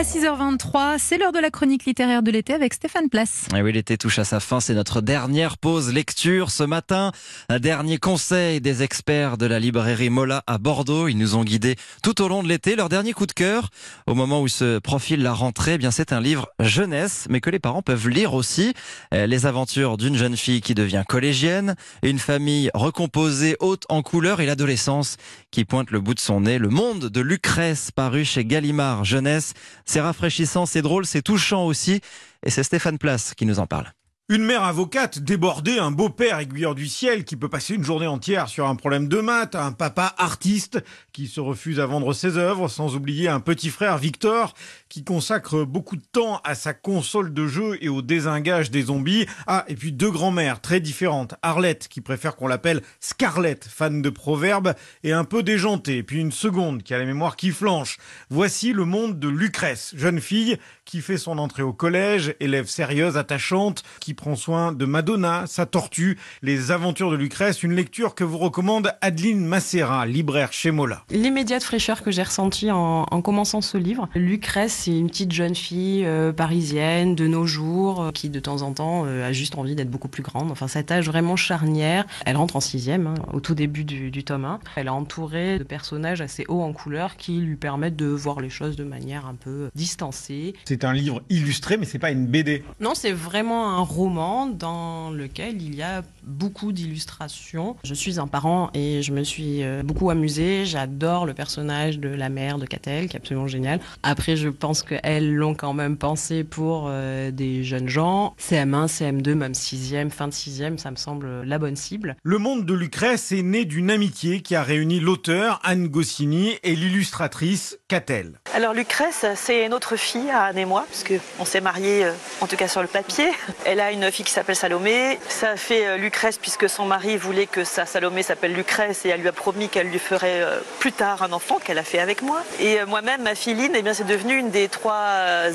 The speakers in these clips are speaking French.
À 6h23, c'est l'heure de la chronique littéraire de l'été avec Stéphane Place. Oui, l'été touche à sa fin, c'est notre dernière pause lecture ce matin. Un dernier conseil des experts de la librairie Mola à Bordeaux. Ils nous ont guidés tout au long de l'été. Leur dernier coup de cœur, au moment où se profile la rentrée, eh bien c'est un livre jeunesse, mais que les parents peuvent lire aussi. Euh, Les aventures d'une jeune fille qui devient collégienne, une famille recomposée, haute en couleurs et l'adolescence qui pointe le bout de son nez. Le monde de Lucrèce, paru chez Gallimard Jeunesse. C'est rafraîchissant, c'est drôle, c'est touchant aussi. Et c'est Stéphane Place qui nous en parle. Une mère avocate débordée, un beau-père aiguilleur du ciel qui peut passer une journée entière sur un problème de maths, un papa artiste qui se refuse à vendre ses œuvres, sans oublier un petit frère Victor qui consacre beaucoup de temps à sa console de jeu et au désingage des zombies. Ah, et puis deux grands-mères très différentes. Arlette qui préfère qu'on l'appelle Scarlett, fan de proverbes et un peu déjantée. Puis une seconde qui a la mémoire qui flanche. Voici le monde de Lucrèce, jeune fille qui fait son entrée au collège, élève sérieuse, attachante, qui prend soin de Madonna, sa tortue, les aventures de Lucrèce, une lecture que vous recommande Adeline Macera, libraire chez Mola. L'immédiate fraîcheur que j'ai ressentie en, en, commençant ce livre, Lucrèce, c'est une petite jeune fille euh, parisienne de nos jours euh, qui de temps en temps euh, a juste envie d'être beaucoup plus grande. Enfin, cet âge vraiment charnière. Elle rentre en sixième, hein, au tout début du, du, tome 1. Elle est entourée de personnages assez hauts en couleur qui lui permettent de voir les choses de manière un peu distancée. C'est un livre illustré, mais c'est pas une BD. Non, c'est vraiment un roman dans lequel il y a beaucoup d'illustrations. Je suis un parent et je me suis beaucoup amusée. J'adore le personnage de la mère de Catel, qui est absolument génial. Après, je pense qu'elles l'ont quand même pensé pour euh, des jeunes gens. CM1, CM2, même 6e, fin de 6e, ça me semble la bonne cible. Le monde de Lucrèce est né d'une amitié qui a réuni l'auteur, Anne Goscinny, et l'illustratrice, Catel. Alors Lucrèce, c'est notre fille, Anne et moi, puisque on s'est mariés, euh, en tout cas sur le papier. Elle a une fille qui s'appelle Salomé. Ça fait euh, Lucrèce puisque son mari voulait que sa Salomé s'appelle Lucrèce et elle lui a promis qu'elle lui ferait plus tard un enfant qu'elle a fait avec moi. Et moi-même, ma fille Lynn, eh bien, c'est devenu une des trois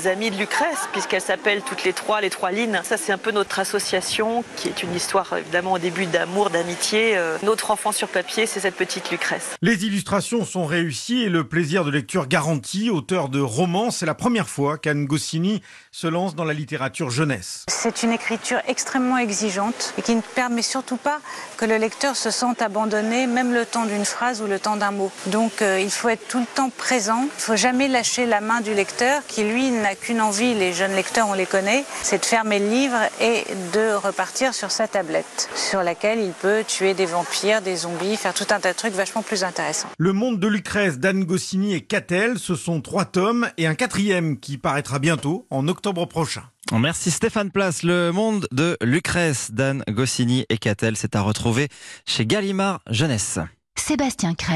amies de Lucrèce, puisqu'elles s'appellent toutes les trois les trois Lynn. Ça, c'est un peu notre association, qui est une histoire évidemment au début d'amour, d'amitié. Notre enfant sur papier, c'est cette petite Lucrèce. Les illustrations sont réussies et le plaisir de lecture garanti. Auteur de romans, c'est la première fois qu'Anne Goscinny se lance dans la littérature jeunesse. C'est une écriture extrêmement exigeante et qui ne permet surtout pas que le lecteur se sente abandonné, même le temps d'une phrase ou le temps d'un mot. Donc euh, il faut être tout le temps présent. Il faut jamais lâcher la main du lecteur qui, lui, n'a qu'une envie, les jeunes lecteurs, on les connaît, c'est de fermer le livre et de repartir sur sa tablette, sur laquelle il peut tuer des vampires, des zombies, faire tout un tas de trucs vachement plus intéressants. Le monde de Lucrèce d'Anne Goscinny et Catel, ce sont trois tomes et un quatrième qui paraîtra bientôt, en octobre prochain. Merci Stéphane Place. Le monde de Lucrèce d'Anne Goscinny et Catel, c'est à retrouver chez Gallimard Jeunesse. Sébastien Crêpe.